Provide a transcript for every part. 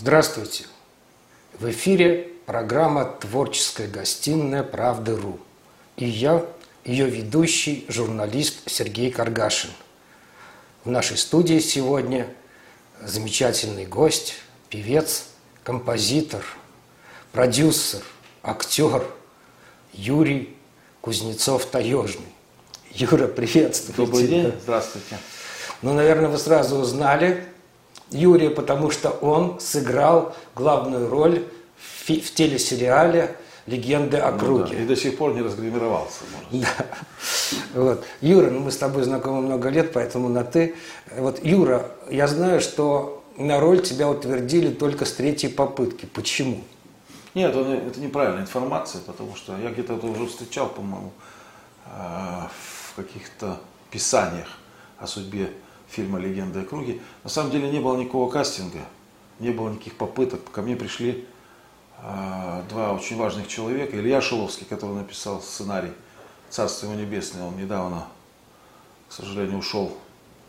Здравствуйте! В эфире программа «Творческая гостиная Правды.ру» и я, ее ведущий, журналист Сергей Каргашин. В нашей студии сегодня замечательный гость, певец, композитор, продюсер, актер Юрий Кузнецов-Таежный. Юра, приветствую Добрый тебя. день, здравствуйте. Ну, наверное, вы сразу узнали Юрия, потому что он сыграл главную роль в, фи- в телесериале «Легенды о Ну круге». да, И до сих пор не разгримировался, Да. Вот. Юра, ну мы с тобой знакомы много лет, поэтому на «ты». Вот, Юра, я знаю, что на роль тебя утвердили только с третьей попытки. Почему? Нет, он- это неправильная информация, потому что я где-то это уже встречал, по-моему, э, в каких-то писаниях о судьбе фильма «Легенды о круге». На самом деле не было никакого кастинга, не было никаких попыток. Ко мне пришли э, два очень важных человека. Илья Шиловский, который написал сценарий «Царство его небесное», он недавно, к сожалению, ушел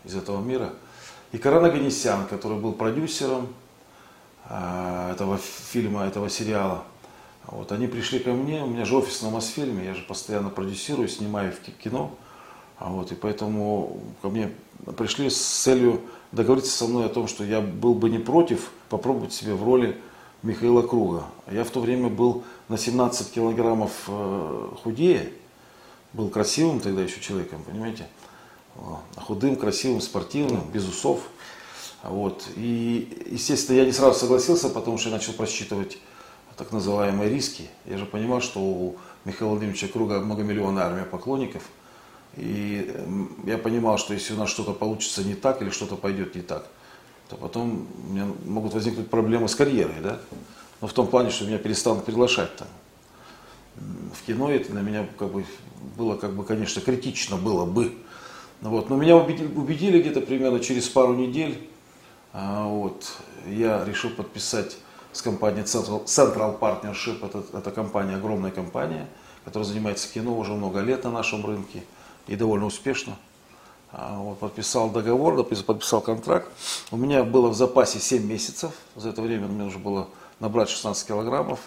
из этого мира. И Каран Аганесян, который был продюсером, а, этого фильма, этого сериала. Вот, они пришли ко мне, у меня же офис на Мосфильме, я же постоянно продюсирую, снимаю в ки- кино. А вот, и поэтому ко мне пришли с целью договориться со мной о том, что я был бы не против попробовать себя в роли Михаила Круга. Я в то время был на 17 килограммов э, худее, был красивым тогда еще человеком, понимаете? О, Худым, красивым, спортивным, без усов. Вот. И, естественно, я не сразу согласился, потому что я начал просчитывать так называемые риски. Я же понимал, что у Михаила Владимировича Круга многомиллионная армия поклонников. И м, я понимал, что если у нас что-то получится не так или что-то пойдет не так, то потом у меня могут возникнуть проблемы с карьерой, да? Но в том плане, что меня перестанут приглашать там. В кино это на меня как бы было, как бы, конечно, критично было бы. Ну Вот. Но меня убедили, убедили где-то примерно через пару недель. А, Вот. Я решил подписать с компанией Central, Central Partnership. Это, это компания, огромная компания, которая занимается кино уже много лет на нашем рынке и довольно успешно. А, Вот, подписал договор, подписал контракт. У меня было в запасе 7 месяцев. За это время мне нужно было набрать 16 килограммов.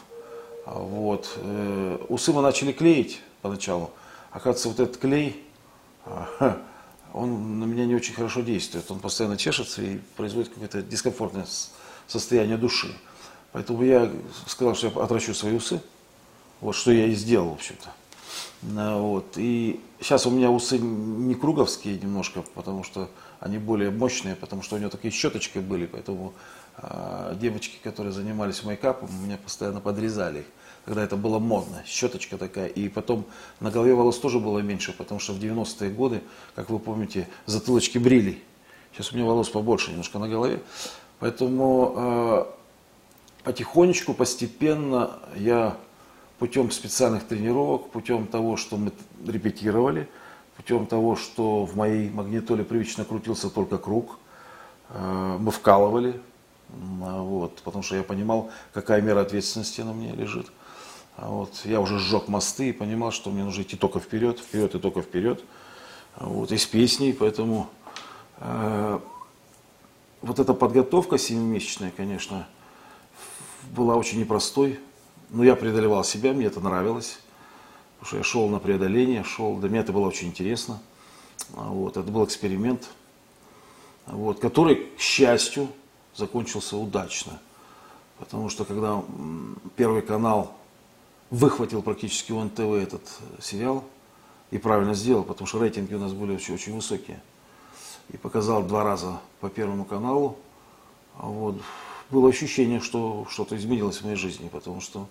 А, Вот. э, Усы мы начали клеить поначалу. Оказывается, вот этот клей, а, он на меня не очень хорошо действует. Он постоянно чешется и производит какое-то дискомфортное состояние души. Поэтому я сказал, что я отращу свои усы. Вот что я и сделал, в общем-то. Вот. И сейчас у меня усы не круговские немножко, потому что они более мощные, потому что у него такие щеточки были, поэтому а, девочки, которые занимались мейкапом, меня постоянно подрезали их, когда это было модно, щеточка такая. И потом на голове волос тоже было меньше, потому что в 90-е годы, как вы помните, затылочки брили. Сейчас у меня волос побольше немножко на голове. Поэтому а, потихонечку, постепенно я путем специальных тренировок, путем того, что мы репетировали, путем того, что в моей магнитоле привычно крутился только круг, э, мы вкалывали, а вот, потому что я понимал, какая мера ответственности на мне лежит. А вот, я уже сжег мосты и понимал, что мне нужно идти только вперед, вперед и только вперед. А Вот, и с песней, поэтому э, вот эта подготовка семимесячная, конечно, была очень непростой, но я преодолевал себя, мне это нравилось, потому что я шел на преодоление, шел, для меня это было очень интересно. А Вот, это был эксперимент, вот, который, к счастью, закончился удачно. Потому что когда Первый канал выхватил практически у НТВ этот э, сериал, и правильно сделал, потому что рейтинги у нас были очень, очень высокие, и показал два раза по Первому каналу, а вот, было ощущение, что что-то изменилось в моей жизни, потому что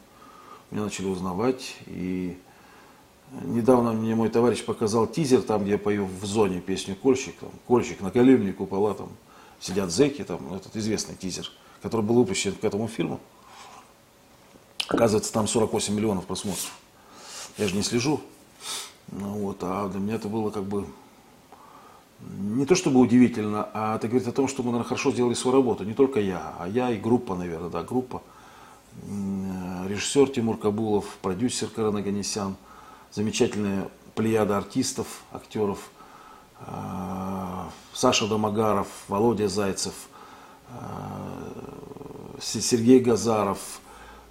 меня начали узнавать. И недавно мне мой товарищ показал тизер, там, где я пою в зоне песню «Кольщик». Там, «Кольщик» на колюмне купола, там сидят зэки, там, этот известный тизер, который был выпущен к этому фильму. Оказывается, там 48 миллионов просмотров. Я же не слежу. Ну, вот, а для меня это было как бы не то чтобы удивительно, а это говорит о том, что мы, наверное, хорошо сделали свою работу. Не только я, а я и группа, наверное, да, группа. Режиссер Тимур Кабулов, продюсер Карен Аганесян, замечательная плеяда артистов, актеров, э, Саша Домогаров, Володя Зайцев, э, Сергей Газаров,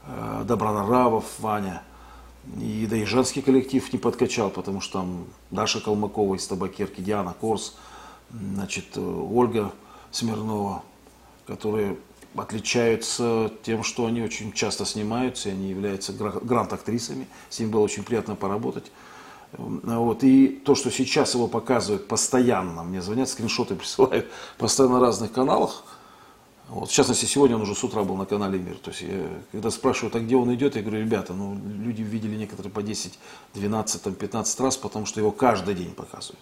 э, Добронравов, Ваня. И, да и женский коллектив не подкачал, потому что там Даша Калмыкова из Табакерки, Диана Корс, значит, Ольга Смирнова, которые отличаются тем, что они очень часто снимаются, и они являются грант-актрисами, с ними было очень приятно поработать. Вот. И то, что сейчас его показывают постоянно, мне звонят, скриншоты присылают постоянно на разных каналах, вот, в частности, сегодня он уже с утра был на канале Мир. То есть, я, когда спрашивают, а где он идет, я говорю, ребята, ну, люди видели некоторые по 10, 12, там, 15 раз, потому что его каждый день показывают.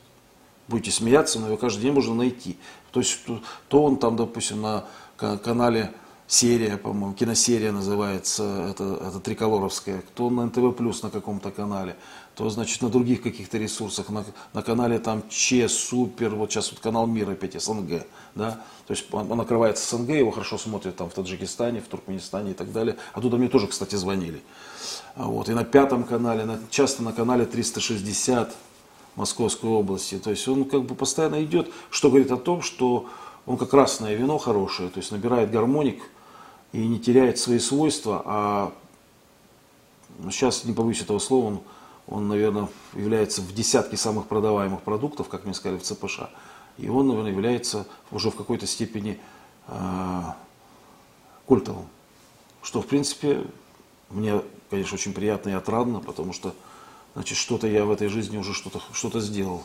Будете смеяться, но его каждый день можно найти. То есть, то, то он там, допустим, на канале серия, по-моему, киносерия называется, это, это триколоровская, кто на НТВ Плюс на каком-то канале, то, значит, на других каких-то ресурсах, на, на канале там Че, Супер, вот сейчас вот канал Мир опять, СНГ, да, то есть он, он накрывается СНГ, его хорошо смотрят там в Таджикистане, в Туркменистане и так далее, оттуда мне тоже, кстати, звонили, вот, и на пятом канале, на, часто на канале 360 Московской области, то есть он как бы постоянно идет, что говорит о том, что он как красное вино хорошее, то есть набирает гармоник, и не теряет свои свойства, а сейчас, не побоюсь этого слова, он, он, наверное, является в десятке самых продаваемых продуктов, как мне сказали, в ЦПШ. И он, наверное, является уже в какой-то степени э, культовым. Что, в принципе, мне, конечно, очень приятно и отрадно, потому что, значит, что-то я в этой жизни уже что-то что, -то, сделал.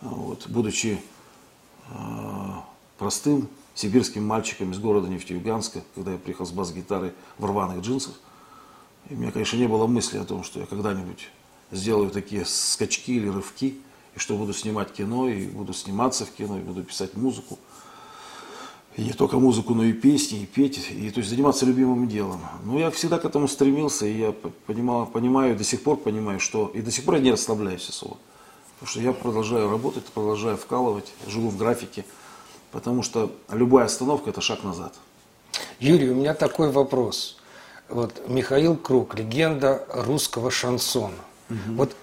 Вот, будучи э, простым сибирским мальчиком из города Нефтеюганска, когда я приехал с бас-гитарой в рваных джинсах. И у меня, конечно, не было мысли о том, что я когда-нибудь сделаю такие скачки или рывки, и что буду снимать кино, и буду сниматься в кино, и буду писать музыку. И не только музыку, но и песни, и петь, и то есть заниматься любимым делом. Но я всегда к этому стремился, и я понимал, понимаю, до сих пор понимаю, что... И до сих пор я не расслабляюсь особо. Потому что я продолжаю работать, продолжаю вкалывать, живу в графике – потому что любая остановка – это шаг назад. Юрий, у меня такой вопрос. Вот Михаил Круг, легенда русского шансона. Угу. Вот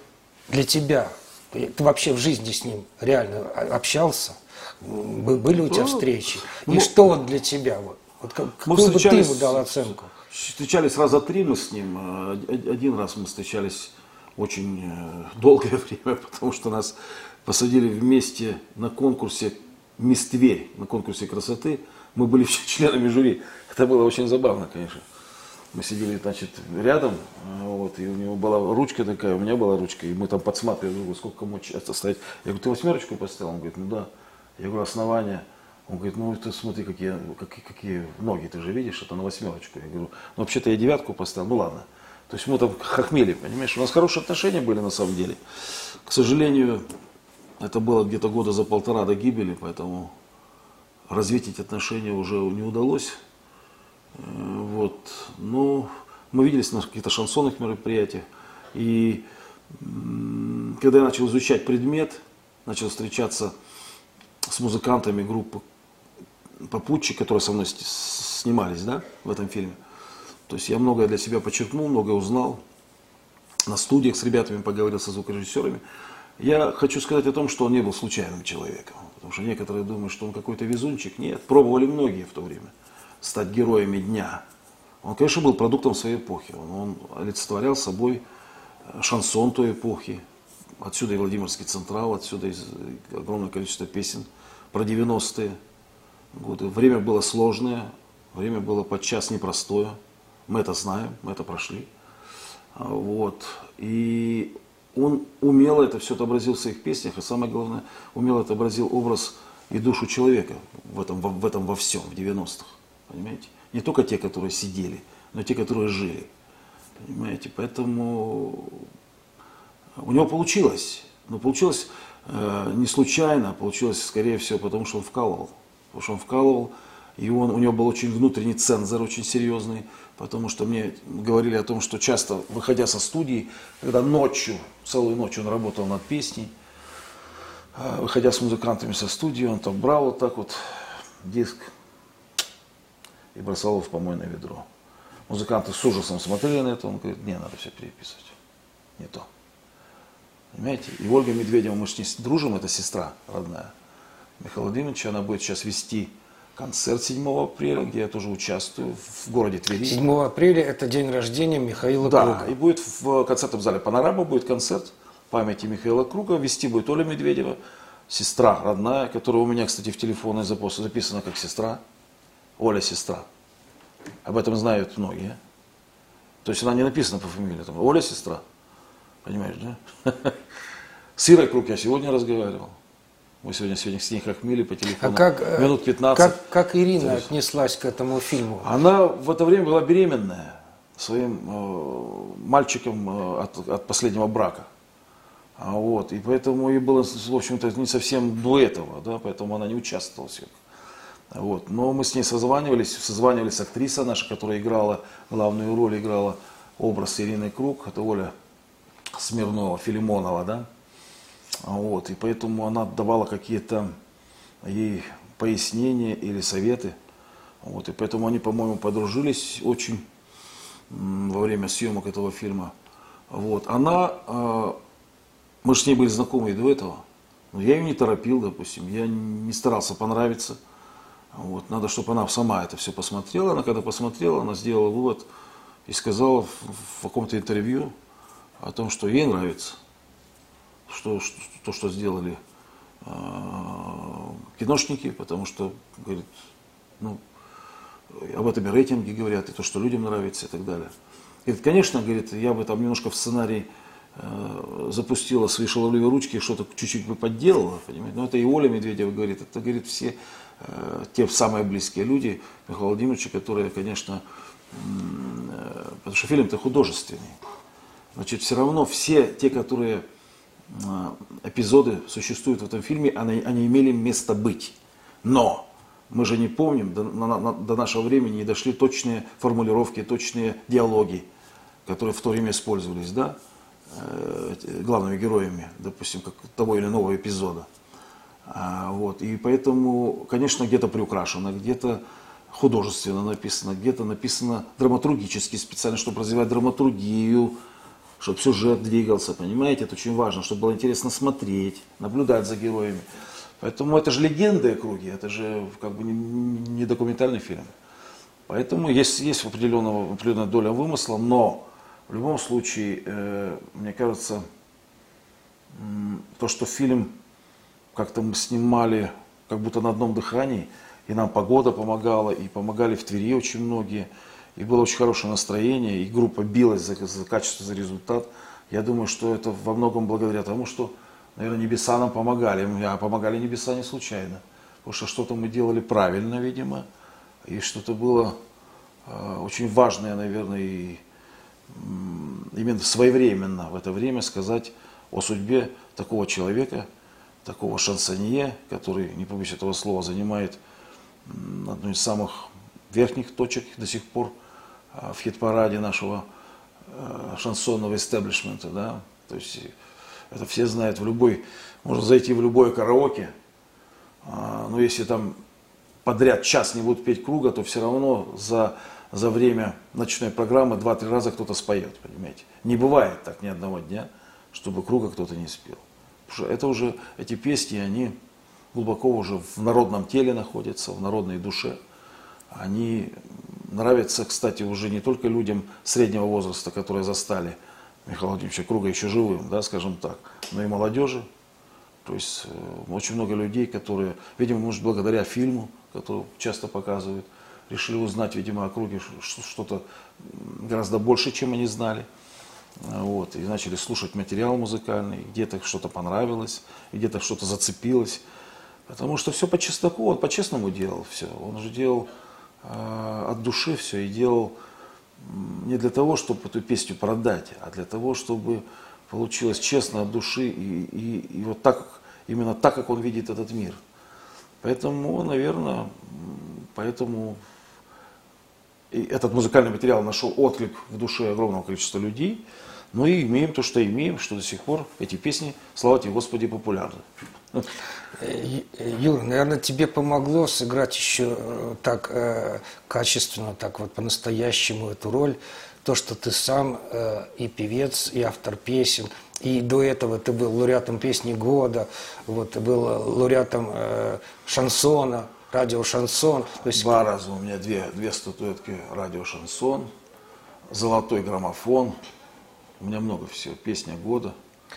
для тебя, ты вообще в жизни с ним реально общался? Были у тебя встречи? И ну, что он для тебя? Вот, вот какую бы ты ему дал оценку? Встречались раза три мы с ним. Э, один раз мы встречались очень э, долгое время, потому что нас посадили вместе на конкурсе «Мисс Тверь» на конкурсе красоты. Мы были членами жюри. Это было очень забавно, конечно. Мы сидели, значит, рядом, вот, и у него была ручка такая, у меня была ручка, и мы там подсматривали друг сколько часто стоять. Я говорю, ты восьмерочку поставил? Он говорит, ну да. Я говорю, основание. Он говорит, ну ты смотри, какие, какие, какие ноги, ты же видишь, это на восьмерочку. Я говорю, ну вообще-то я девятку поставил, ну ладно. То есть мы там хохмели, понимаешь, у нас хорошие отношения были на самом деле. К сожалению, это было где-то года за полтора до гибели, поэтому развить эти отношения уже не удалось. Э, вот. Но мы виделись на каких-то шансонных мероприятиях. И когда я начал изучать предмет, начал встречаться с музыкантами группы попутчик, которые со мной снимались да, в этом фильме. То есть я многое для себя подчеркнул, многое узнал. На студиях с ребятами поговорил со звукорежиссерами. Я хочу сказать о том, что он не был случайным человеком. Потому что некоторые думают, что он какой-то везунчик. Нет, пробовали многие в то время стать героями дня. Он, конечно, был продуктом своей эпохи. Он, он олицетворял собой э, шансон той эпохи. Отсюда и Владимирский Централ, отсюда и огромное количество песен про 90-е годы. Время было сложное, время было подчас непростое. Мы это знаем, мы это прошли. Вот. И он умело это все отобразил в своих песнях, и самое главное, умело отобразил образ и душу человека в этом, в, в этом во всем, в 90-х. Понимаете? Не только те, которые сидели, но те, которые жили. Понимаете? Поэтому у него получилось. Но получилось э, не случайно, получилось, скорее всего, потому что он вкалывал. Потому что он вкалывал, и он, у него был очень внутренний цензор, очень серьезный потому что мне говорили о том, что часто, выходя со студии, когда ночью, целую ночь он работал над песней, а, выходя с музыкантами со студии, он там брал вот так вот диск и бросал его в помойное ведро. Музыканты с ужасом смотрели на это, он говорит, не, надо все переписывать, не то. Понимаете? И Ольга Медведева, мы с ней дружим, это сестра родная. Михаила Владимировича, она будет сейчас вести концерт 7 апреля, где я тоже участвую в городе Твери. 7 апреля это день рождения Михаила Да, Круга. и будет в концертном зале «Панорама» будет концерт памяти Михаила Круга. Вести будет Оля Медведева, сестра родная, которая у меня, кстати, в телефонной запросе записана как сестра. Оля сестра. Об этом знают многие. То есть она не написана по фамилии. Там, Оля сестра. Понимаешь, да? С Ирой Круг я сегодня разговаривал. Мы сегодня, сегодня с ней хохмели по А телефону. как, э, Минут 15. как, как Ирина есть- отнеслась к этому фильму? Она в это время была беременная своим э, мальчиком э, от, от последнего брака. А вот, и поэтому ей было, в общем-то, не совсем до этого, да, поэтому она не участвовала в съемках. Вот. Но мы с ней созванивались, созванивались актриса наша, которая играла главную роль, играла образ Ирины Круг, это Оля Смирнова, Филимонова, да. А Вот, и поэтому она давала какие-то ей пояснения или советы. Вот, и поэтому они, по-моему, подружились очень во время съемок этого фильма. Вот. Она, э, мы же с ней были знакомы и до этого, но я ее не торопил, допустим, я не старался понравиться. Вот. Надо, чтобы она сама это все посмотрела. Она когда посмотрела, она сделала вывод и сказала в, в каком-то интервью о том, что ей нравится что, что- то, что сделали э, киношники, потому что, говорит, ну, об этом и рейтинги говорят, и то, что людям нравится, и так далее. Говорит, конечно, говорит, я бы там немножко в сценарий э, запустила свои шаловливые ручки, что-то чуть-чуть бы подделала, понимаете. Но это и Оля Медведева говорит, это, говорит, все э, те самые близкие люди Михаила Владимировича, которые, конечно, э, потому что фильм-то художественный. Значит, все равно все те, которые эпизоды существуют в этом фильме, они, они имели место быть. Но мы же не помним, до, на- до нашего времени не дошли точные формулировки, точные диалоги, которые в то время использовались, да, э, главными героями, допустим, как того или иного эпизода. А, вот, и поэтому, конечно, где-то приукрашено, где-то художественно написано, где-то написано драматургически, специально, чтобы развивать драматургию, чтобы сюжет двигался, понимаете, это очень важно, чтобы было интересно смотреть, наблюдать за героями. Поэтому это же легенды округи, это же как бы не, не документальный фильм. Поэтому есть, есть определенного, определенная доля вымысла, но в любом случае, э, мне кажется, то, что фильм как-то мы снимали как будто на одном дыхании, и нам погода помогала, и помогали в Твери очень многие, и было очень хорошее настроение, и группа билась за, за качество, за результат. Я думаю, что это во многом благодаря тому, что, наверное, небеса нам помогали. А помогали небеса не случайно. Потому что что-то мы делали правильно, видимо, и что-то было э, очень важное, наверное, и именно своевременно в это время сказать о судьбе такого человека, такого шансонье, который, не побоюсь этого слова, занимает одну из самых верхних точек до сих пор в хит-параде нашего э, шансонного истеблишмента, да, то есть это все знают в любой, можно зайти в любое караоке, а, но если там подряд час не будут петь круга, то все равно за, за время ночной программы два-три раза кто-то споет, понимаете. Не бывает так ни одного дня, чтобы круга кто-то не спел. Потому что это уже, эти песни, они глубоко уже в народном теле находятся, в народной душе. Они нравятся, кстати, уже не только людям среднего возраста, которые застали Михаила Владимировича Круга еще живым, да, скажем так, но и молодежи. То есть э, очень много людей, которые, видимо, может, благодаря фильму, который часто показывают, решили узнать, видимо, о Круге что-то гораздо больше, чем они знали. А, Вот, и начали слушать материал музыкальный, где-то что-то понравилось, где-то что-то зацепилось. Потому что все по чесноку, он по-честному делал все. Он же делал э, от души все и делал не для того, чтобы эту песню продать, а для того, чтобы получилось честно от души и, и, и вот так, именно так, как он видит этот мир. Поэтому, наверное, поэтому и этот музыкальный материал нашел отклик в душе огромного количества людей. Ну и имеем то, что имеем, что до сих пор эти песни, слава тебе, Господи, популярны. Э, Ю- э, Юр, наверное, тебе помогло сыграть еще э, так э, качественно, так вот по-настоящему эту роль, то, что ты сам и певец, и автор песен, и до этого ты был лауреатом песни года, вот, ты был лауреатом шансона, радио «Шансон». То есть... Два раза у меня две, две статуэтки радио «Шансон», золотой граммофон. У меня много всего, песня года.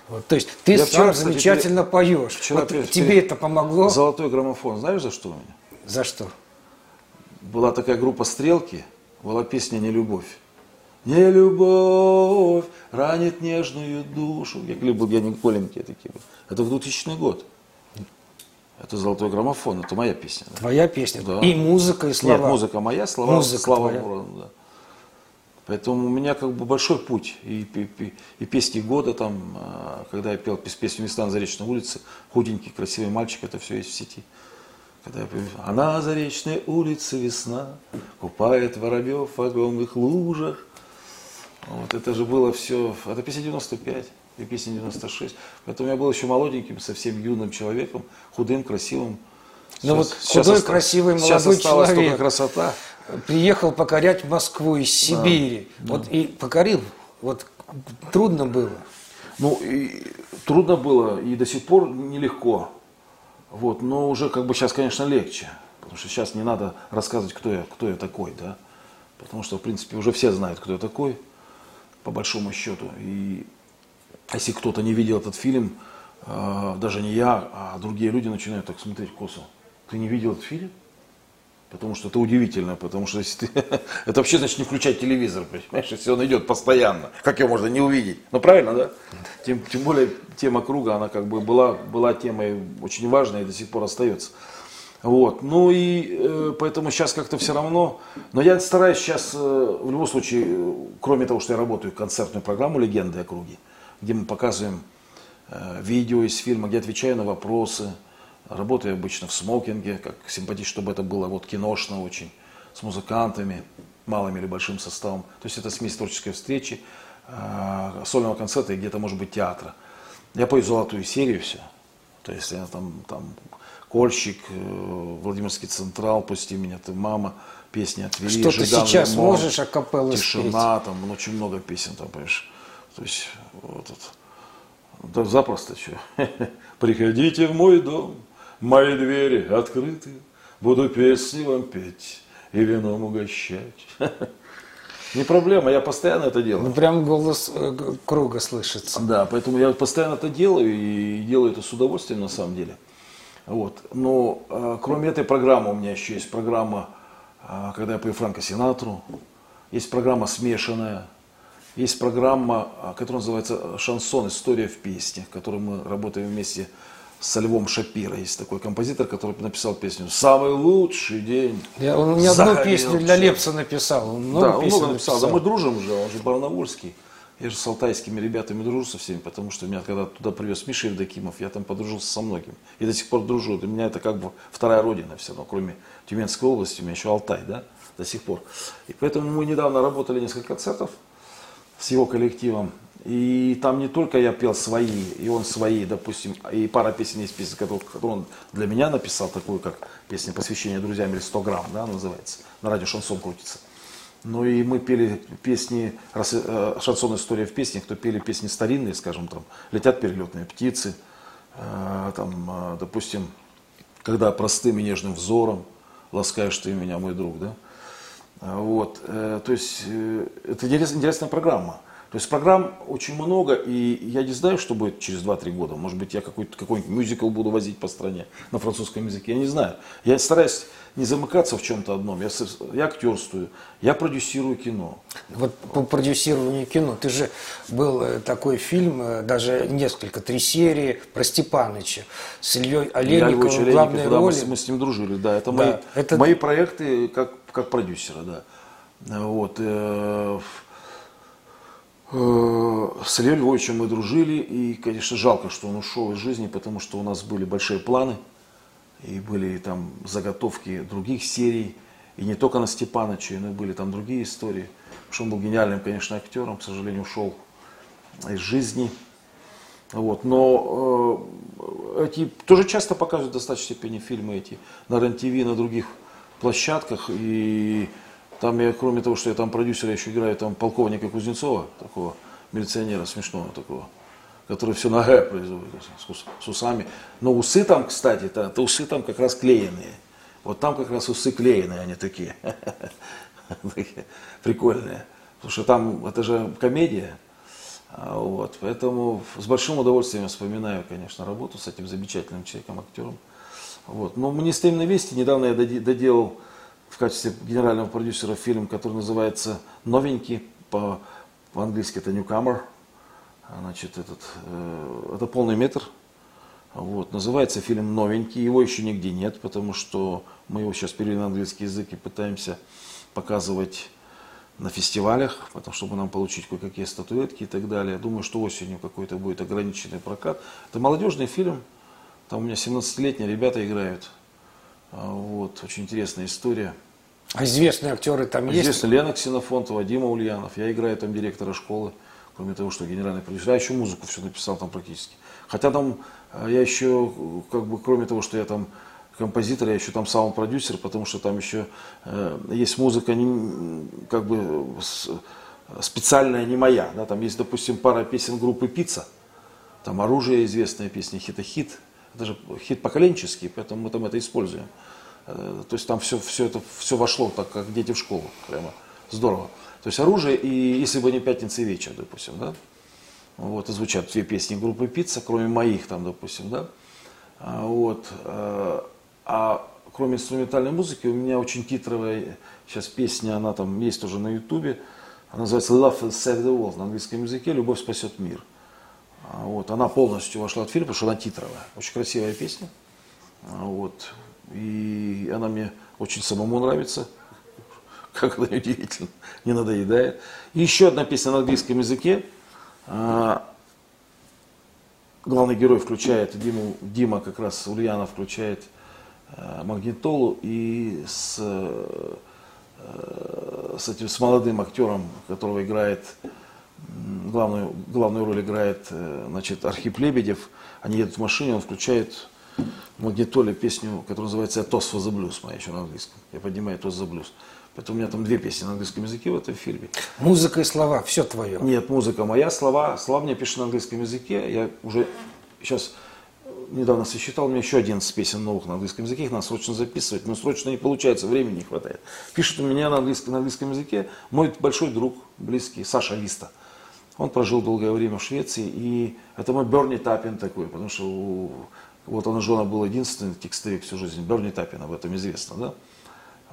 Вот, то есть ты я сам вчера, замечательно кстати, поешь. Вчера вот перед, тебе это помогло? Золотой граммофон. Знаешь, за что у меня? За что? Была такая группа «Стрелки», была песня «Не любовь». Не любовь ранит нежную душу. Я любил, я не голенькие такие. Это в 2000 год. Это золотой граммофон, это моя песня. Да? Твоя песня? Да. И музыка, и слова? Нет, музыка моя, слова музыка слава Мурону, да. Поэтому у меня как бы большой путь. И, и, и песни года там, а, когда я пел песню «Места на Заречной улице», худенький, красивый мальчик, это все есть в сети. Когда я пел, а на Заречной улице весна купает воробьев в огромных лужах. Вот это же было все, это песня 95 и песня 96. Поэтому я был еще молоденьким, совсем юным человеком, худым, красивым. Ну вот худой, сейчас красивый, молодой сейчас осталась человек. только красота. Приехал покорять Москву из Сибири. Да, вот да. и покорил. Вот трудно было. Ну, и трудно было, и до сих пор нелегко. Вот, но уже как бы сейчас, конечно, легче. Потому что сейчас не надо рассказывать, кто я, кто я такой, да. Потому что, в принципе, уже все знают, кто я такой, по большому счету. И если кто-то не видел этот фильм, э, даже не я, а другие люди начинают так смотреть косо. Ты не видел этот фильм? Потому что это удивительно, потому что если ты... это вообще значит не включать телевизор, понимаешь, если он идет постоянно. Как его можно не увидеть? Ну правильно, да? Тем, тем более тема круга, она как бы была, была темой очень важной и до сих пор остается. Вот. Ну и э, поэтому сейчас как-то все равно. Но я стараюсь сейчас, э, в любом случае, э, кроме того, что я работаю концертную программу «Легенды о круге», где мы показываем э, видео из фильма, где отвечаю на вопросы. Работаю обычно в смокинге, как симпатично, чтобы это было вот киношно очень, с музыкантами, малым или большим составом. То есть это смесь творческой встречи, э, сольного концерта и где-то, может быть, театра. Я пою золотую серию все. То есть я там, там Кольщик, э, Владимирский Централ, «Пусти меня, ты мама», песни от Вели, Что ты сейчас Лемон, можешь акапеллы Тишина, спеть? там очень много песен, там, понимаешь. То есть, вот это. Да запросто что. Приходите в мой дом, мои двери открыты, буду песни вам петь и вином угощать. Не проблема, я постоянно это делаю. Ну, прям голос э, круга слышится. Да, поэтому я постоянно это делаю и делаю это с удовольствием на самом деле. Вот. Но э, кроме этой программы у меня еще есть программа, э, когда я пою Франко Синатру, есть программа смешанная, есть программа, которая называется «Шансон. История в песне», в которой мы работаем вместе со Львом Шапира. Есть такой композитор, который написал песню «Самый лучший день». Я, он не одну песню для Лепса написал. Он много да, он много написал. написал. Да мы дружим уже, он же барнаульский. Я же с алтайскими ребятами дружу со всеми, потому что меня когда туда привез Миша Евдокимов, я там подружился со многими. И до сих пор дружу. Для меня это как бы вторая родина все равно, кроме Тюменской области, у меня еще Алтай, да, до сих пор. И поэтому мы недавно работали несколько концертов с его коллективом. И там не только я пел свои, и он свои, допустим, и пара песен есть песен, которые, он для меня написал, такую как песня посвящения друзьям или 100 грамм, да, называется, на радио шансон крутится. Ну и мы пели песни, э, шансон история в песнях, кто пели песни старинные, скажем, там, летят перелетные птицы, э, там, э, допустим, когда простым и нежным взором ласкаешь ты меня, мой друг, да, вот, то есть это интересная программа. То есть программ очень много, и я не знаю, что будет через 2-3 года. Может быть, я какой-то какой-нибудь мюзикл буду возить по стране на французском языке, я не знаю. Я стараюсь не замыкаться в чем-то одном. Я, я актерствую, я продюсирую кино. Вот по продюсированию кино, ты же был э, такой фильм, даже несколько, три серии про Степаныча с Ильей Олейниковым в главной роли. Мы, мы с ним дружили, да. Это, да, мои, это... мои проекты как как продюсера, да. Вот. Э, с Ильей Львовичем мы дружили, и, конечно, жалко, что он ушел из жизни, потому что у нас были большие планы, и были там заготовки других серий, и не только на Степаныча, но и были там другие истории. Потому что он был гениальным, конечно, актером, к сожалению, ушел из жизни. Вот. Но э, эти тоже часто показывают в достаточной степени фильмы эти на РЕН-ТВ, на других площадках. И там я, кроме того, что я там продюсер, я еще играю там полковника Кузнецова, такого милиционера смешного такого, который все на производит, с, с усами. Но усы там, кстати, это, это усы там как раз клеенные. Вот там как раз усы клееные, они такие. Прикольные. Потому что там, это же комедия. А, вот, поэтому с большим удовольствием вспоминаю, конечно, работу с этим замечательным человеком, актером. Вот. Но мы не стоим на месте. Недавно я доделал в качестве генерального продюсера фильм, который называется «Новенький», по, по-английски это «Newcomer». Значит, этот, э, это полный метр. Вот. Называется фильм «Новенький». Его еще нигде нет, потому что мы его сейчас перевели на английский язык и пытаемся показывать на фестивалях, потому чтобы нам получить кое-какие статуэтки и так далее. Думаю, что осенью какой-то будет ограниченный прокат. Это молодежный фильм. Там у меня 17-летние ребята играют. А, вот, очень интересная история. А известные актеры там есть? Известный Лена Ксенофонтова, Дима Ульянов. Я играю там директора школы, кроме того, что генеральный продюсер. Я еще музыку все написал там практически. Хотя там а, я еще, как бы, кроме того, что я там композитор, я еще там сам продюсер, потому что там еще э, есть музыка не, как бы с, специальная, не моя. Да? Там есть, допустим, пара песен группы «Пицца», там «Оружие» известная песня, «Хит-хит», это же хит поколенческий, поэтому мы там это используем. Э, то есть там все, все это все вошло, так как дети в школу, прямо здорово. То есть оружие и если бы не пятница и вечер, допустим, да. Вот, и звучат две песни группы Пицца, кроме моих там, допустим, да. А, вот. Э, а кроме инструментальной музыки, у меня очень титровая сейчас песня, она там есть уже на ютубе. Она называется Love will save the world на английском языке, Любовь спасет мир. А, вот, она полностью вошла в фильм, потому что она титровая. Очень красивая песня. А, вот. И она мне очень самому нравится. Как это удивительно. Не надоедает. И еще одна песня на английском языке. А, главный герой включает, Диму, Дима как раз, Ульянов включает магнитолу и с, э, с, этим, с молодым актером, которого играет главную, главную роль играет э, значит, Архип Лебедев. Они едут в машине, он включает в магнитоле песню, которая называется «Toss for the Blues», моя еще на английском. Я поднимаю «Toss the Blues». Поэтому у меня там две песни на английском языке в этом фильме. Музыка и слова, все твое. Нет, музыка моя, слова. Слова мне пишут на английском языке. Я уже сейчас недавно сосчитал, у меня еще 11 песен новых на английском языке, их надо срочно записывать, но срочно не получается, времени не хватает. Пишет у меня на английском, на английском языке мой большой друг, близкий, Саша Листа – он прожил долгое время в Швеции, и это мой Берни Таппин такой, потому что у, вот он жена был единственный текстовик всю жизнь, Берни Таппин, об этом известно, да?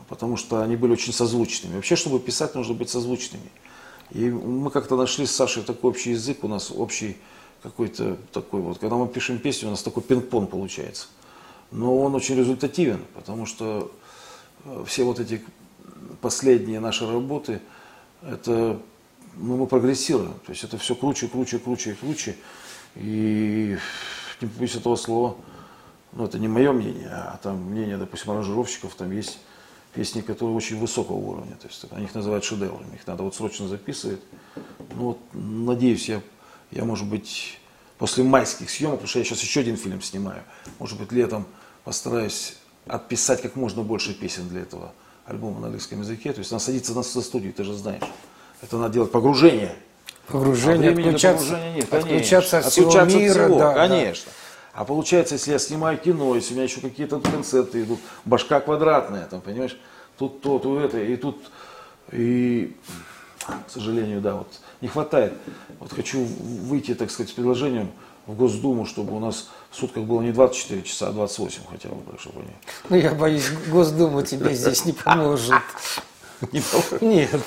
Потому что они были очень созвучными. Вообще, чтобы писать, нужно быть созвучными. И мы как-то нашли с Сашей такой общий язык, у нас общий какой-то такой вот, когда мы пишем песню, у нас такой пинг-понг получается. Но он очень результативен, потому что э, все вот эти последние наши работы, это ну, мы прогрессируем. То есть это все круче, круче, круче и круче. И не боюсь этого слова, ну это не мое мнение, а там мнение, допустим, аранжировщиков, там есть песни, которые очень высокого уровня. То есть они их называют шедеврами, их надо вот срочно записывать. Ну вот, надеюсь, я, я, может быть, после майских съемок, потому что я сейчас еще один фильм снимаю, может быть, летом постараюсь отписать как можно больше песен для этого альбома на английском языке. То есть надо садиться на студию, ты же знаешь. Это надо делать погружение. Погружение, а отключаться, погружения нет, конечно. отключаться от всего отключаться мира. От всего, да, конечно. Да. А получается, если я снимаю кино, если у меня еще какие-то концерты идут, башка квадратная, там, понимаешь, тут то, тут это, и тут, и, к сожалению, да, вот не хватает. Вот хочу выйти, так сказать, с предложением в Госдуму, чтобы у нас в сутках было не 24 часа, а 28 хотя бы, чтобы они... Ну, я боюсь, Госдума тебе здесь не поможет. Не поможет? Нет,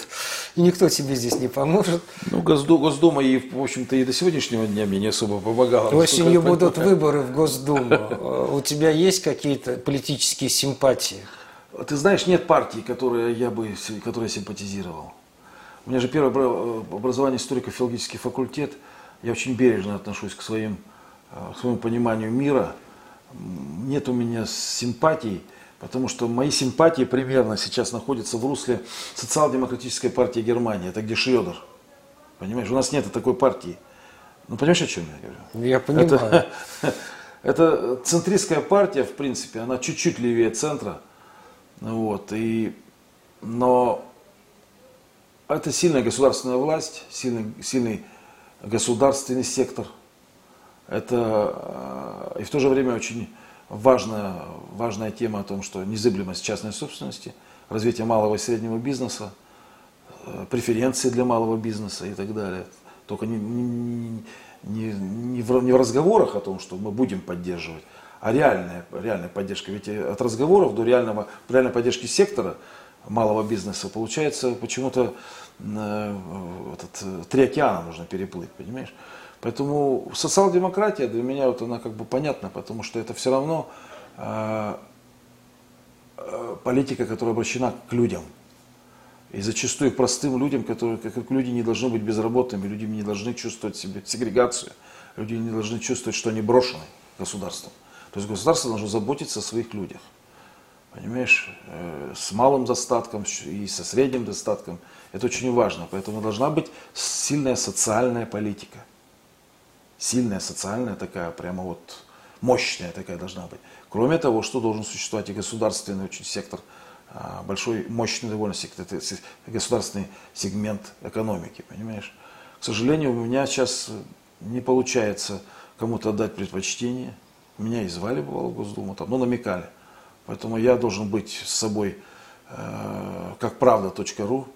и никто тебе здесь не поможет. Ну, Госдума, и, в общем-то, и до сегодняшнего дня мне не особо помогала. Осенью будут выборы в Госдуму. У тебя есть какие-то политические симпатии? Ты знаешь, нет партии, которой я бы которой симпатизировал. У меня же первое образование историко-филологический факультет. Я очень бережно отношусь к, своим, к своему пониманию мира. Нет у меня симпатий Потому что мои симпатии примерно сейчас находятся в русле социал-демократической партии Германии. Это где Шредер. Понимаешь, у нас нет такой партии. Ну, понимаешь, о чем я говорю? Я понимаю. Это, это центристская партия, в принципе, она чуть-чуть левее центра. Вот, и, но это сильная государственная власть, сильный, сильный государственный сектор. Это э, и в то же время очень важная, важная тема о том, что незыблемость частной собственности, развитие малого и среднего бизнеса, э, преференции для малого бизнеса и так далее. Только не, не, не, не, в, не в разговорах о том, что мы будем поддерживать, а реальная, реальная поддержка. Ведь от разговоров до реального, реальной поддержки сектора малого бизнеса получается почему-то э, этот, три океана нужно переплыть, понимаешь? Поэтому социал-демократия для меня вот она как бы понятна, потому что это все равно э, э, политика, которая обращена к людям. И зачастую к простым людям, которые, как люди не должны быть безработными, люди не должны чувствовать себе сегрегацию, люди не должны чувствовать, что они брошены государством. То есть государство должно заботиться о своих людях. Понимаешь, э, с малым достатком и со средним достатком. Это очень важно. Поэтому должна быть сильная социальная политика – сильная, социальная такая, прямо вот мощная такая должна быть. Кроме того, что должен существовать и государственный очень сектор, а, большой, мощный довольно сектор, это государственный сегмент экономики, понимаешь. К сожалению, у меня сейчас не получается кому-то отдать предпочтение. Меня и звали, бывало, в Госдуму, там, но намекали. Поэтому я должен быть с собой э, как правда.ру.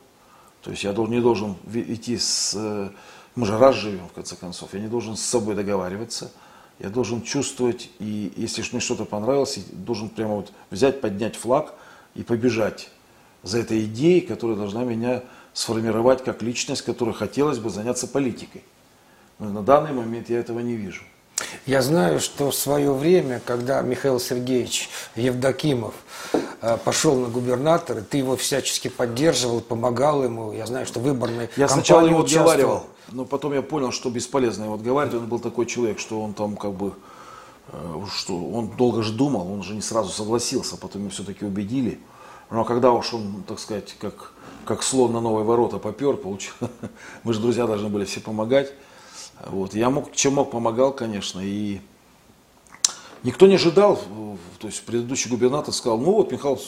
То есть я не должен идти с э, мы же раз живем, в конце концов. Я не должен с собой договариваться. Я должен чувствовать, и если мне что-то понравилось, я должен прямо вот взять, поднять флаг и побежать за этой идеей, которая должна меня сформировать как личность, которой хотелось бы заняться политикой. Но на данный момент я этого не вижу. Я знаю, что в свое время, когда Михаил Сергеевич Евдокимов э, пошел на губернатора, ты его всячески поддерживал, помогал ему. Я знаю, что выборный Я сначала его отговаривал, но потом я понял, что бесполезно его отговаривать. Он был такой человек, что он там как бы, э, что он долго же думал, он же не сразу согласился, потом его все-таки убедили. Но когда уж он, так сказать, как, как слон на новые ворота попер, получил, мы же друзья должны были все помогать. Вот. Я мог, чем мог, помогал, конечно. И никто не ожидал, то есть предыдущий губернатор сказал, ну вот Михаил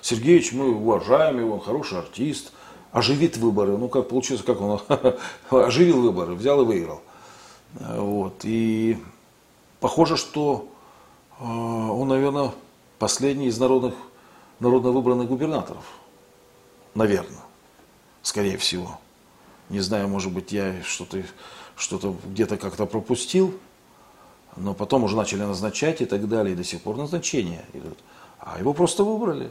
Сергеевич, мы уважаем его, хороший артист, оживит выборы. Ну как получилось, как он оживил выборы, взял и выиграл. Вот. И похоже, что э, он, наверное, последний из народных, народно выбранных губернаторов. Наверное. Скорее всего. Не знаю, может быть, я что-то что-то где-то как-то пропустил, но потом уже начали назначать и так далее, и до сих пор назначения идут. А его просто выбрали.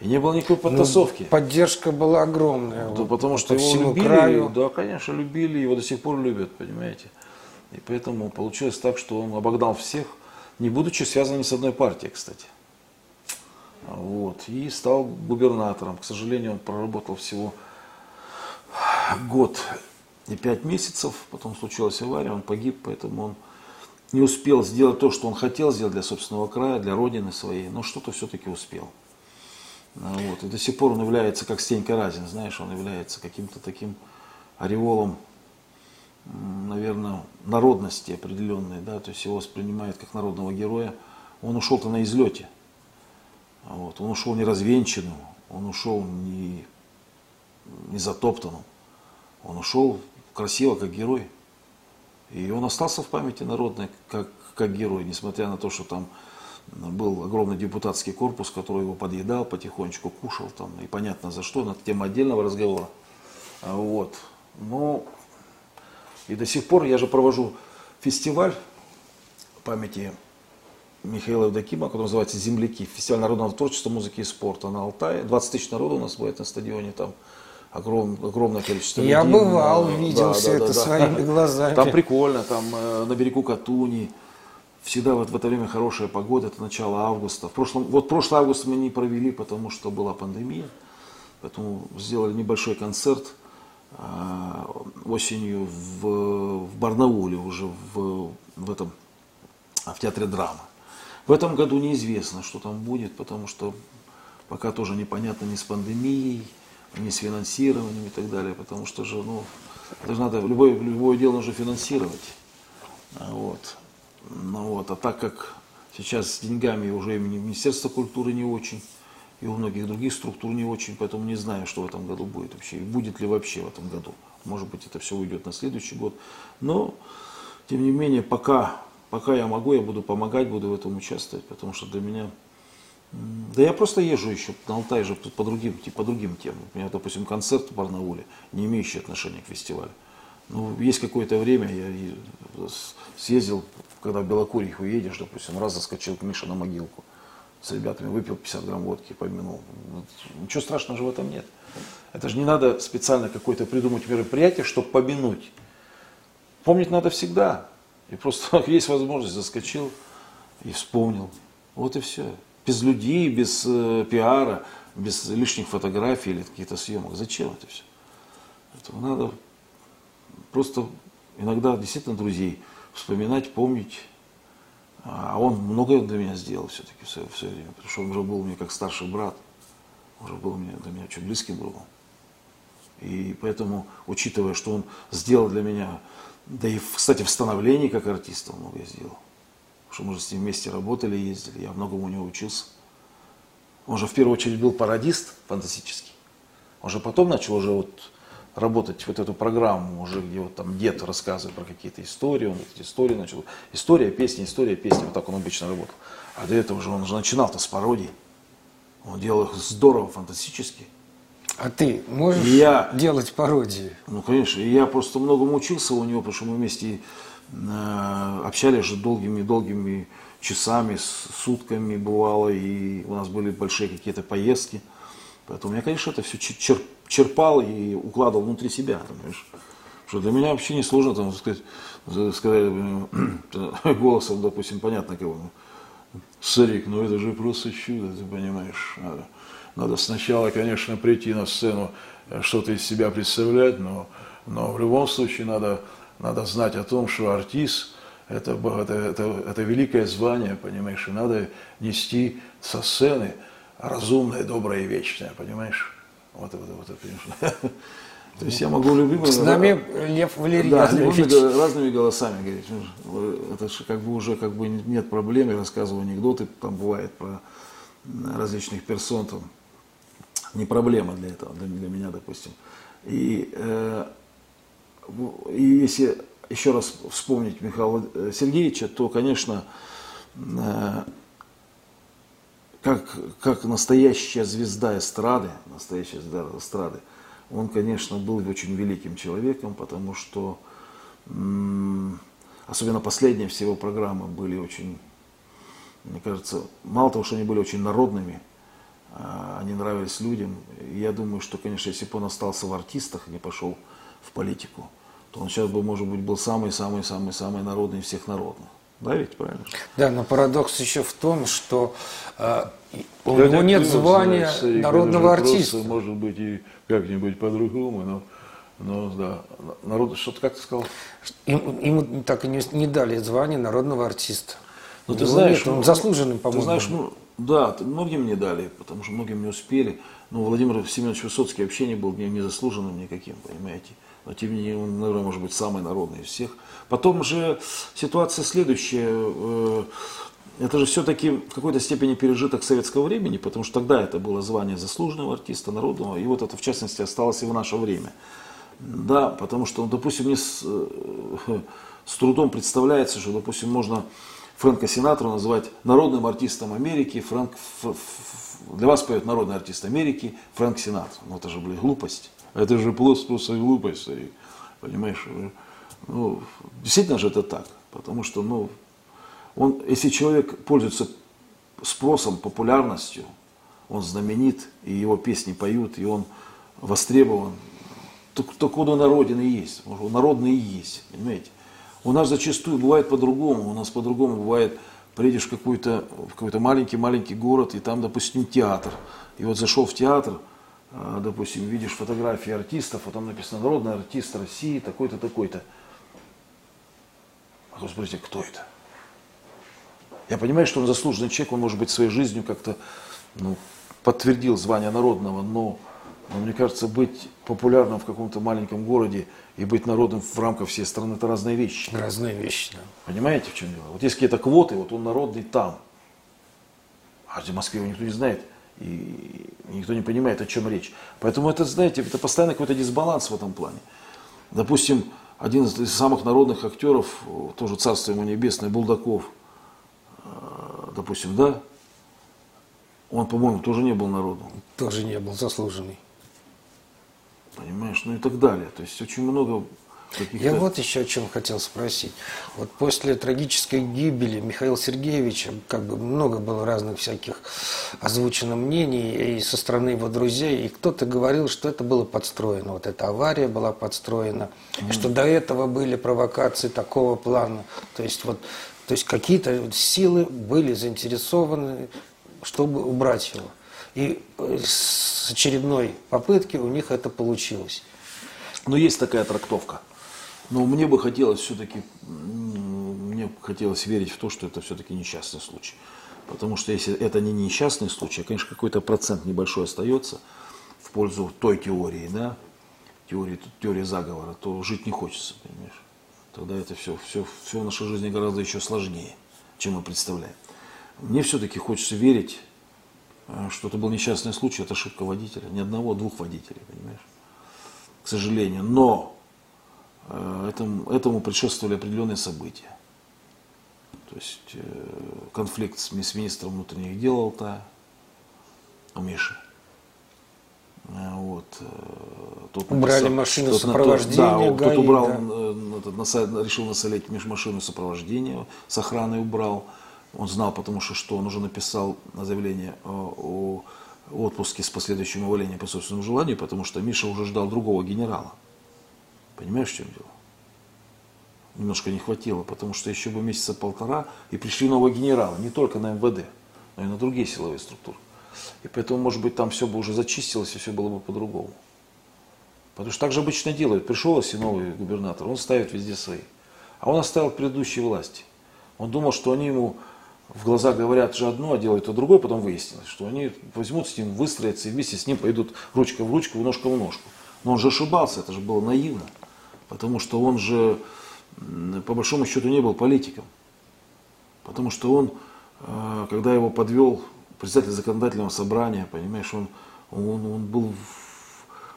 И не было никакой ну, подтасовки. Ну, поддержка была огромная. Да, вот, потому что по его всему любили, краю. Да, конечно, любили, его до сих пор любят, понимаете. И поэтому получилось так, что он обогнал всех, не будучи связан ни с одной партией, кстати. Вот. И стал губернатором. К сожалению, он проработал всего год и пять месяцев, потом случилась авария, он погиб, поэтому он не успел сделать то, что он хотел сделать для собственного края, для родины своей, но что-то все-таки успел. А вот. И до сих пор он является, как Стенька Разин, знаешь, он является каким-то таким ореолом, наверное, народности определенной, да, то есть его воспринимают как народного героя. Он ушел-то на излете. А вот. Он ушел не развенчанным, он ушел не, не затоптанным. Он ушел красиво, как герой. И он остался в памяти народной как, как герой, несмотря на то, что там был огромный депутатский корпус, который его подъедал, потихонечку кушал там, и понятно за что, это тема отдельного разговора. А вот. Но и до сих пор я же провожу фестиваль памяти Михаила Евдокима, который называется «Земляки». Фестиваль народного творчества, музыки и спорта на Алтае. 20 тысяч народу у нас будет на стадионе там огром, огромное количество Я людей. Я бывал, да, видел да, все да, это да, своими глазами. Там прикольно, там э, на берегу Катуни. Всегда вот в это время хорошая погода, это начало августа. В прошлом, вот прошлый август мы не провели, потому что была пандемия. Поэтому сделали небольшой концерт э, осенью в, в Барнауле, уже в, в этом, в театре драма. В этом году неизвестно, что там будет, потому что пока тоже непонятно ни с пандемией, не с финансированием и так далее, потому что же, ну, это же надо, любое, любое дело нужно финансировать. А вот. Ну вот, а так как сейчас с деньгами уже имени Министерства культуры не очень, и у многих других структур не очень, поэтому не знаю, что в этом году будет вообще, и будет ли вообще в этом году. Может быть, это все уйдет на следующий год. Но, тем не менее, пока пока я могу, я буду помогать, буду в этом участвовать, потому что для меня... Да я просто езжу еще на Алтай же по другим, по другим темам. У меня, допустим, концерт в Барнауле, не имеющий отношения к фестивалю. Ну, есть какое-то время, я съездил, когда в Белокурье уедешь, допустим, раз заскочил к Мише на могилку с ребятами, выпил 50 грамм водки, помянул. Ничего страшного же в этом нет. Это же не надо специально какое-то придумать мероприятие, чтобы помянуть. Помнить надо всегда. И просто есть возможность, заскочил и вспомнил. Вот и все. Без людей, без э, пиара, без лишних фотографий или каких-то съемок. Зачем это все? Этого надо просто иногда действительно друзей вспоминать, помнить. А он многое для меня сделал все-таки в свое, в свое время, потому что он уже был мне как старший брат, уже был мне, для меня очень близким другом. И поэтому, учитывая, что он сделал для меня, да и, кстати, в становлении как артиста он многое сделал, что мы же с ним вместе работали, ездили, я многому у него учился. Он же в первую очередь был пародист фантастический. Он же потом начал уже вот работать вот эту программу, уже где вот там дед рассказывает про какие-то истории, он эти истории начал. История, песня, история, песня, вот так он обычно работал. А до этого же он уже начинал-то с пародий. Он делал их здорово, фантастически. А ты можешь я, делать пародии? Ну, конечно. И я просто многому учился у него, потому что мы вместе общались же долгими-долгими часами, сутками бывало, и у нас были большие какие-то поездки. Поэтому я, конечно, это все черп, черпал и укладывал внутри себя, понимаешь? Что для меня вообще не сложно, там, сказать, сказать голосом, допустим, понятно кого. Ну, Сарик, ну это же просто чудо, ты понимаешь. Надо, надо сначала, конечно, прийти на сцену, э, что-то из себя представлять, но, но в любом случае надо, надо знать о том, что артист это, это, это, это великое звание, понимаешь, и надо нести со сцены разумное, доброе и вечное, понимаешь? Вот, вот, вот, вот понимаешь? То есть я могу любимым... С нами Лев Валерьевич. Да, любыми, разными голосами говорить. Это же как бы уже как бы нет проблем. Я рассказываю анекдоты, там бывает про различных персон. Там. Не проблема для этого, для, для меня, допустим. И, э, и если еще раз вспомнить Михаила э, Сергеевича, то, конечно, э, как, как настоящая звезда эстрады, настоящая звезда эстрады, он, конечно, был очень великим человеком, потому что, особенно последние все его программы были очень, мне кажется, мало того, что они были очень народными, а, они нравились людям. Я думаю, что, конечно, если бы он остался в артистах, не пошел в политику, то он сейчас бы, может быть, был самый-самый-самый-самый народный всех народных. Да, ведь правильно? Да, но парадокс еще в том, что э, у него нет звания народного артиста. Может быть и как-нибудь по-другому, но, но да, народ, что-то как ты сказал? Им, ему так и не, не дали звание народного артиста. Ну ты знаешь, нет, он ну, заслуженным, по-моему. Ты знаешь, ну, да, многим не дали, потому что многим не успели. Но Владимир Семенович Высоцкий вообще не был не, не заслуженным никаким, понимаете но тем не менее он, наверное, может быть самый народный из всех. Потом же ситуация следующая. Э, это же все-таки в какой-то степени пережиток советского времени, потому что тогда это было звание заслуженного артиста, народного, и вот это в частности осталось и в наше время. Да, потому что, ну, допустим, мне с, э, с трудом представляется, что, допустим, можно Фрэнка Синатру называть народным артистом Америки, Фрэнк, для вас поет народный артист Америки Фрэнк Синатра. Ну это же, блин, глупость. Это же просто, просто глупость, старик. Понимаешь? Ну, действительно же это так. Потому что, ну, он, если человек пользуется спросом, популярностью, он знаменит, и его песни поют, и он востребован, то, то он народен и есть. Он народный и есть, понимаете? У нас зачастую бывает по-другому. У нас по-другому бывает, приедешь в какой-то какой маленький-маленький город, и там, допустим, театр. И вот зашел в театр – а, допустим, видишь фотографии артистов, а там написано «Народный артист России, такой-то, такой-то». А то спросите, кто это? Я понимаю, что он заслуженный человек, он, может быть, своей жизнью как-то ну, подтвердил звание народного, но, но мне кажется, быть популярным в каком-то маленьком городе и быть народным в рамках всей страны – это разные вещи. Разные вещи, да. Понимаете, в чем дело? Вот есть какие-то квоты, вот он народный там, а в Москве его никто не знает – и никто не понимает, о чем речь. Поэтому это, знаете, это постоянно какой-то дисбаланс в этом плане. Допустим, один из самых народных актеров, тоже царство ему небесное, Булдаков, э, допустим, да, он, по-моему, тоже не был народным. Тоже не был заслуженный. Понимаешь, ну и так далее. То есть очень много я вот еще о чем хотел спросить. Вот после трагической гибели Михаила Сергеевича, как бы много было разных всяких озвучено мнений и со стороны его друзей, и кто-то говорил, что это было подстроено, вот эта авария была подстроена, mm-hmm. что до этого были провокации такого плана. То есть вот, то есть какие-то силы были заинтересованы, чтобы убрать его. И э, с очередной попытки у них это получилось. Но есть такая трактовка. Но мне бы хотелось все-таки, мне хотелось верить в то, что это все-таки несчастный случай. Потому что если это не несчастный случай, а, конечно, какой-то процент небольшой остается в пользу той теории, да, теории, теории заговора, то жить не хочется, понимаешь. Тогда это все, все, все в нашей жизни гораздо еще сложнее, чем мы представляем. Мне все-таки хочется верить, что это был несчастный случай, это ошибка водителя, ни одного, а двух водителей, понимаешь. К сожалению. Но Э, этому, этому предшествовали определенные события. То есть э, конфликт с, с министром внутренних дел Алтая, у Миши. Э, вот, тот Убрали написал, машину тот, сопровождения. Тот, да, ГАИ, убрал, да. этот, насад, решил насолить машину сопровождения, с охраной убрал. Он знал, потому что, что он уже написал заявление о, о отпуске с последующим увольнением по собственному желанию, потому что Миша уже ждал другого генерала. Понимаешь, в чем дело? Немножко не хватило, потому что еще бы месяца полтора и пришли новые генералы, не только на МВД, но и на другие силовые структуры. И поэтому, может быть, там все бы уже зачистилось, и все было бы по-другому. Потому что так же обычно делают. Пришел если новый губернатор, он ставит везде свои. А он оставил предыдущей власти. Он думал, что они ему в глаза говорят же одно, а делают то другое, потом выяснилось, что они возьмут с ним, выстроятся и вместе с ним пойдут ручка в ручку, ножка в ножку. Но он же ошибался, это же было наивно. Потому что он же, по большому счету, не был политиком. Потому что он, э, когда его подвел председатель законодательного собрания, понимаешь, он, он, он был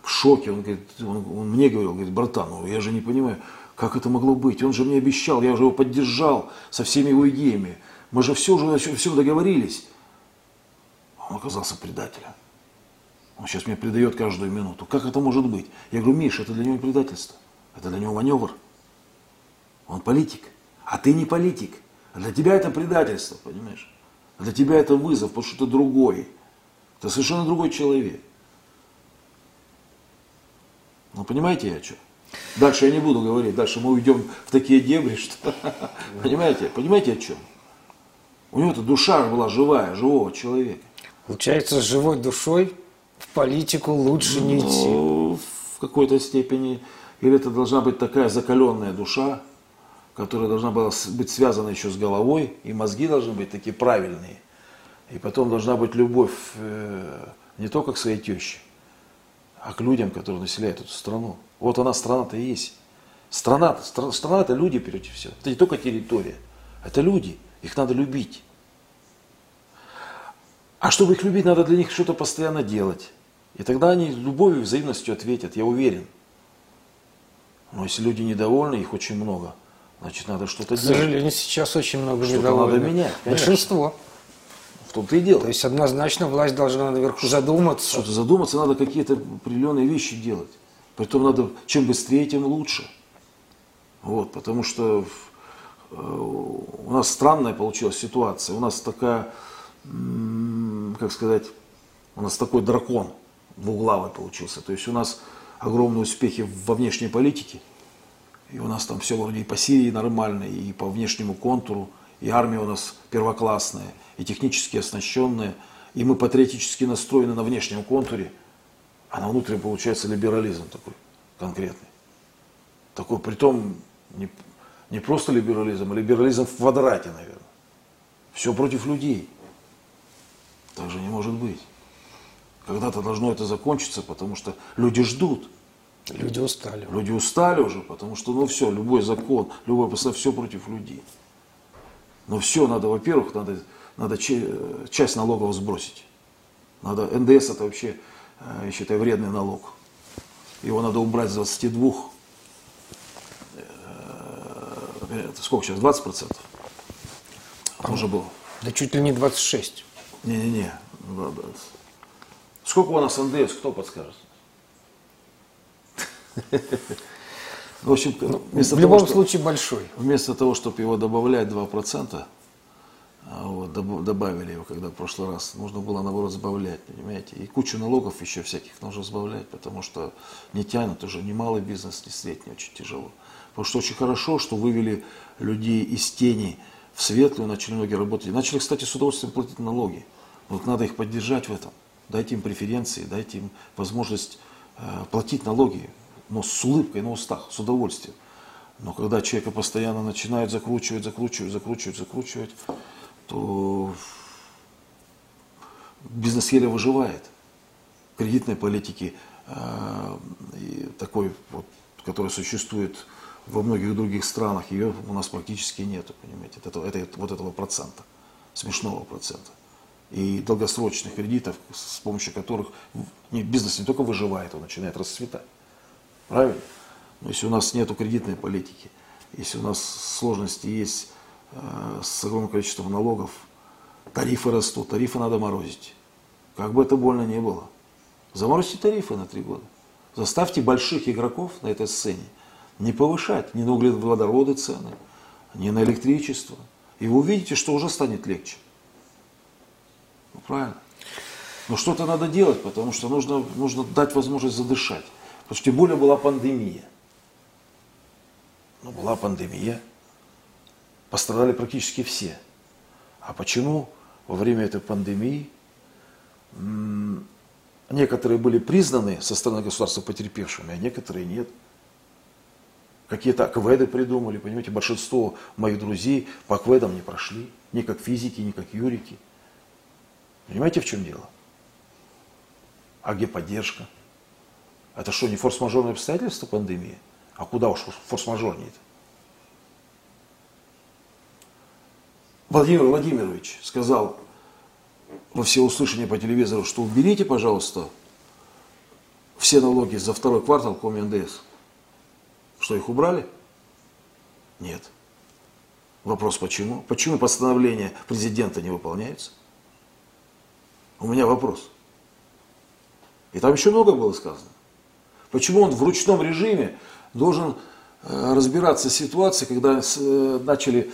в шоке. Он, говорит, он, он мне говорил, говорит, братан, ну я же не понимаю, как это могло быть? Он же мне обещал, я же его поддержал со всеми его идеями. Мы же все уже все договорились. Он оказался предателем. Он сейчас меня предает каждую минуту. Как это может быть? Я говорю, Миша, это для него предательство. Это для него маневр. Он политик. А ты не политик. А для тебя это предательство, понимаешь? А для тебя это вызов, потому что ты другой. Ты совершенно другой человек. Ну, понимаете, я о? Дальше я не буду говорить, дальше мы уйдем в такие дебри, что... Понимаете, понимаете о чем? У него-то душа была живая, живого человека. Получается, с живой душой в политику лучше не идти. Ну, в какой-то степени или это должна быть такая закаленная душа, которая должна была быть связана еще с головой, и мозги должны быть такие правильные. И потом должна быть любовь э, не только к своей теще, а к людям, которые населяют эту страну. Вот она, страна-то и есть. Страна, страна, страна это люди прежде всего. Это не только территория. Это люди. Их надо любить. А чтобы их любить, надо для них что-то постоянно делать. И тогда они любовью и взаимностью ответят, я уверен. Но если люди недовольны, их очень много, значит, надо что-то делать. К сожалению, сейчас очень много что недовольных. надо менять, конечно. Большинство. В том-то и дело. То есть однозначно власть должна наверху задуматься. Что-то задуматься, надо какие-то определенные вещи делать. Притом надо, чем быстрее, тем лучше. Вот, потому что у нас странная получилась ситуация. У нас такая, как сказать, у нас такой дракон двуглавый получился. То есть у нас огромные успехи во внешней политике. И у нас там все вроде и по Сирии нормально, и по внешнему контуру, и армия у нас первоклассная, и технически оснащенная, и мы патриотически настроены на внешнем контуре, а на внутреннем получается либерализм такой конкретный. Такой, притом, не, не просто либерализм, а либерализм в квадрате, наверное. Все против людей. Так же не может быть. Когда-то должно это закончиться, потому что люди ждут. Люди устали. Люди устали уже, потому что, ну все, любой закон, любой посыл, все против людей. Но все надо, во-первых, надо, надо часть налогов сбросить. Надо, НДС это вообще, э, я считаю, вредный налог. Его надо убрать с 22 Это сколько сейчас? 20 процентов? Уже было. Да чуть ли не 26. Не-не-не. Сколько у нас НДС, кто подскажет? В общем, ну, в любом того, случае большой. Вместо того, чтобы его добавлять 2%, а вот, добавили его, когда в прошлый раз, нужно было наоборот сбавлять, понимаете. И кучу налогов еще всяких нужно сбавлять, потому что не тянут уже ни малый бизнес, ни средний, очень тяжело. Потому что очень хорошо, что вывели людей из тени в светлую, начали многие работать. Начали, кстати, с удовольствием платить налоги. Вот надо их поддержать в этом. Дайте им преференции, дайте им возможность э, платить налоги, но с улыбкой на устах, с удовольствием. Но когда человека постоянно начинают закручивать, закручивать, закручивать, закручивать, то бизнес еле выживает. Кредитной политики э, такой, вот, которая существует во многих других странах, ее у нас практически нету, понимаете, это, это, вот этого процента, смешного процента. И долгосрочных кредитов, с помощью которых бизнес не только выживает, он начинает расцветать. Правильно? Но если у нас нет кредитной политики, если у нас сложности есть э, с огромным количеством налогов, тарифы растут, тарифы надо морозить. Как бы это больно не было. Заморозьте тарифы на три года. Заставьте больших игроков на этой сцене не повышать ни на углеводороды цены, ни на электричество. И вы увидите, что уже станет легче. Ну, правильно. Но что-то надо делать, потому что нужно, нужно дать возможность задышать. Потому что тем более была пандемия. Ну, была пандемия. Пострадали практически все. А почему во время этой пандемии некоторые были признаны со стороны государства потерпевшими, а некоторые нет? Какие-то акведы придумали, понимаете, большинство моих друзей по акведам не прошли, ни как физики, ни как юрики. Понимаете, в чем дело? А где поддержка? Это что, не форс-мажорные обстоятельства пандемии? А куда уж форс-мажорнее-то? Владимир Владимирович сказал во всеуслышание по телевизору, что уберите, пожалуйста, все налоги за второй квартал по НДС. Что, их убрали? Нет. Вопрос почему? Почему постановление президента не выполняется? У меня вопрос. И там еще много было сказано. Почему он в ручном режиме должен э, разбираться с ситуацией, когда э, начали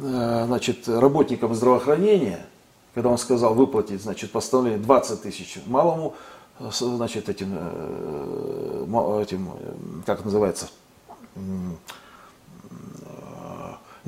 э, значит, работникам здравоохранения, когда он сказал выплатить значит, постановление 20 тысяч малому, значит, этим, этим как называется,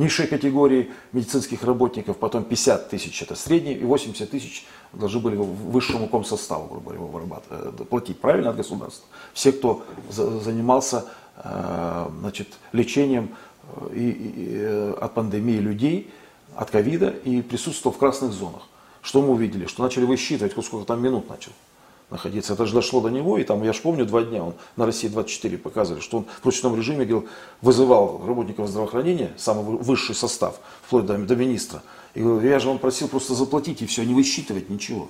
низшей категории медицинских работников, потом 50 тысяч это средний, и 80 тысяч должны были высшему комсоставу, грубо говоря, э, платить, правильно, от государства. Все, кто занимался э, значит, лечением э, и, и, от пандемии людей, от ковида и присутствовал в красных зонах. Что мы увидели? Что начали высчитывать, сколько там минут начал находиться. Это же дошло до него, и там, я же помню, два дня он на России 24 показывали, что он в ручном режиме говорил, вызывал работников здравоохранения, самый высший состав, вплоть до, до министра. И говорю, я же он просил просто заплатить и все, не высчитывать ничего.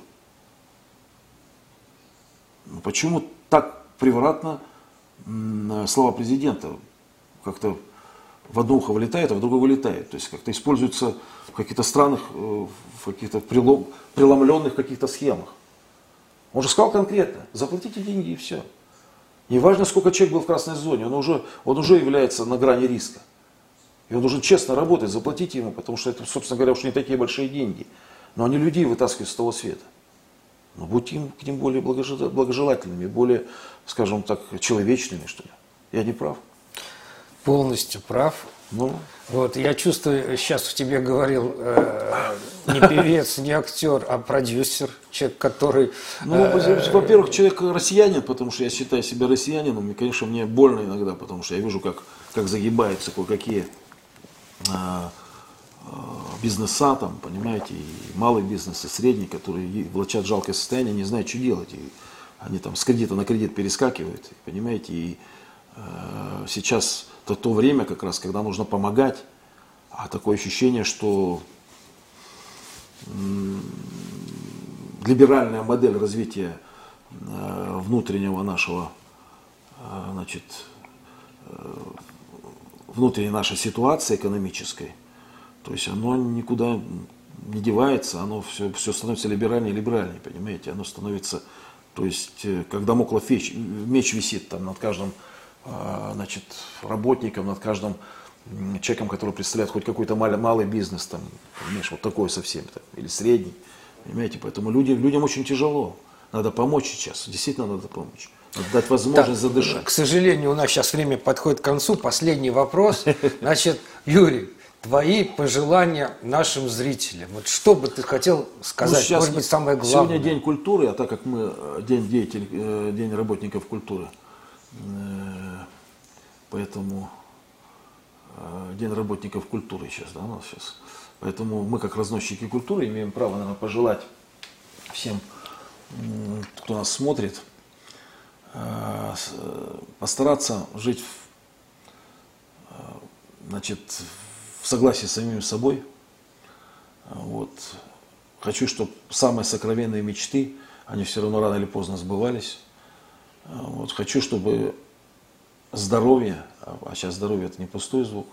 Ну, почему так превратно слова президента как-то в одно ухо вылетает, а в другое вылетает. То есть как-то используется в каких-то странных, э, в каких-то преломленных каких-то схемах. Он же сказал конкретно, заплатите деньги и все. Неважно, сколько человек был в красной зоне, он уже, он уже является на грани риска. И он должен честно работать, заплатите ему, потому что это, собственно говоря, уж не такие большие деньги. Но они людей вытаскивают с того света. Но будьте им, к ним более благожелательными, более, скажем так, человечными, что ли. Я не прав? Полностью прав. Ну, вот, я чувствую, сейчас в тебе говорил э, не певец, не актер, а продюсер, человек, который... Ну, э, во-первых, человек россиянин, потому что я считаю себя россиянином, и, конечно, мне больно иногда, потому что я вижу, как, как загибаются кое-какие э, э, бизнеса, там, понимаете, и малый бизнес, и средний, которые влачат жалкое состояние, не знают, что делать. И они там с кредита на кредит перескакивают, понимаете, и э, сейчас это то время как раз, когда нужно помогать, а такое ощущение, что либеральная модель развития э, внутреннего нашего э, значит, э, внутренней нашей ситуации экономической, то есть оно никуда не девается, оно все, все становится либеральнее и либеральнее, понимаете, оно становится, то есть, когда моклов меч, меч висит там над каждым, значит, работником, над каждым человеком, который представляет хоть какой-то малый, малый бизнес, там, понимаешь, вот такой совсем, там, или средний, понимаете, поэтому люди, людям очень тяжело, надо помочь сейчас, действительно надо помочь. Дать возможность так, задышать. К сожалению, у нас сейчас время подходит к концу. Последний вопрос. Значит, Юрий, твои пожелания нашим зрителям. Вот что бы ты хотел сказать, ну, сейчас, может быть, самое главное? Сегодня день культуры, а так как мы э, день деятель, э, день работников культуры, э, поэтому день работников культуры сейчас, да, у нас сейчас. Поэтому мы, как разносчики культуры, имеем право, наверное, пожелать всем, кто нас смотрит, постараться жить в, значит, в согласии с самим собой. Вот. Хочу, чтобы самые сокровенные мечты, они все равно рано или поздно сбывались. Вот. Хочу, чтобы здоровье, а сейчас здоровье это не пустой звук,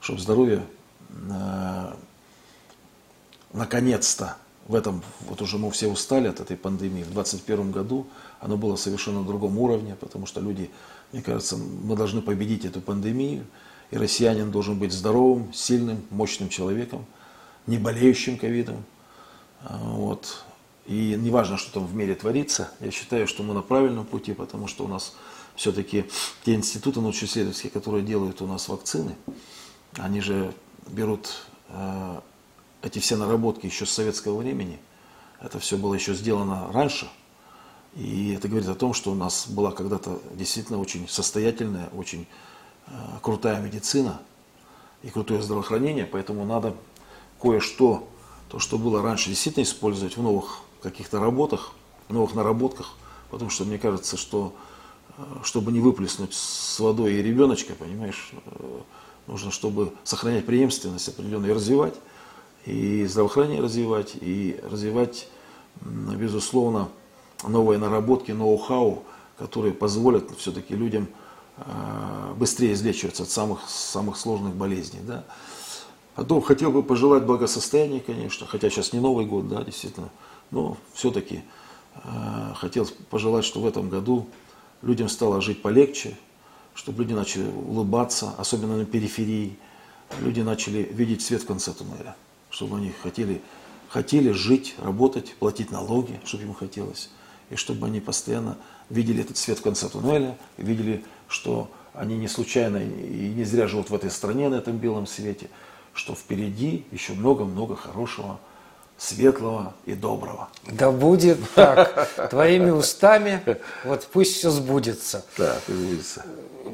чтобы здоровье э, наконец-то в этом, вот уже мы все устали от этой пандемии, в 2021 году оно было совершенно на другом уровне, потому что люди, мне кажется, мы должны победить эту пандемию, и россиянин должен быть здоровым, сильным, мощным человеком, не болеющим ковидом. А, вот. И неважно, что там в мире творится, я считаю, что мы на правильном пути, потому что у нас все-таки те институты научно-исследовательские, которые делают у нас вакцины, они же берут э, эти все наработки еще с советского времени. Это все было еще сделано раньше. И это говорит о том, что у нас была когда-то действительно очень состоятельная, очень Э, крутая медицина и крутое здравоохранение, поэтому надо кое-что, то, что было раньше, действительно использовать в новых каких-то работах, в новых наработках, потому что мне кажется, что чтобы не выплеснуть с водой и ребеночка, понимаешь, э, нужно, чтобы сохранять преемственность определенную и развивать, и здравоохранение развивать, и развивать, безусловно, новые наработки, ноу-хау, которые позволят все-таки людям Э, быстрее излечиваться от самых, самых сложных болезней. Да. Потом хотел бы пожелать благосостояния, конечно, хотя сейчас не Новый год, да, действительно, но все-таки э, хотел пожелать, что в этом году людям стало жить полегче, чтобы люди начали улыбаться, особенно на периферии, люди начали видеть свет в конце туннеля, чтобы они хотели, хотели жить, работать, платить налоги, чтобы им хотелось, и чтобы они постоянно видели этот свет в конце туннеля, видели что они не случайно и не зря живут в этой стране, на этом белом свете, что впереди еще много-много хорошего, светлого и доброго. Да будет так. Твоими устами, вот пусть все сбудется. Да, сбудется.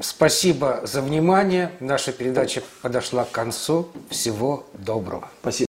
Спасибо за внимание. Наша передача подошла к концу. Всего доброго. Спасибо.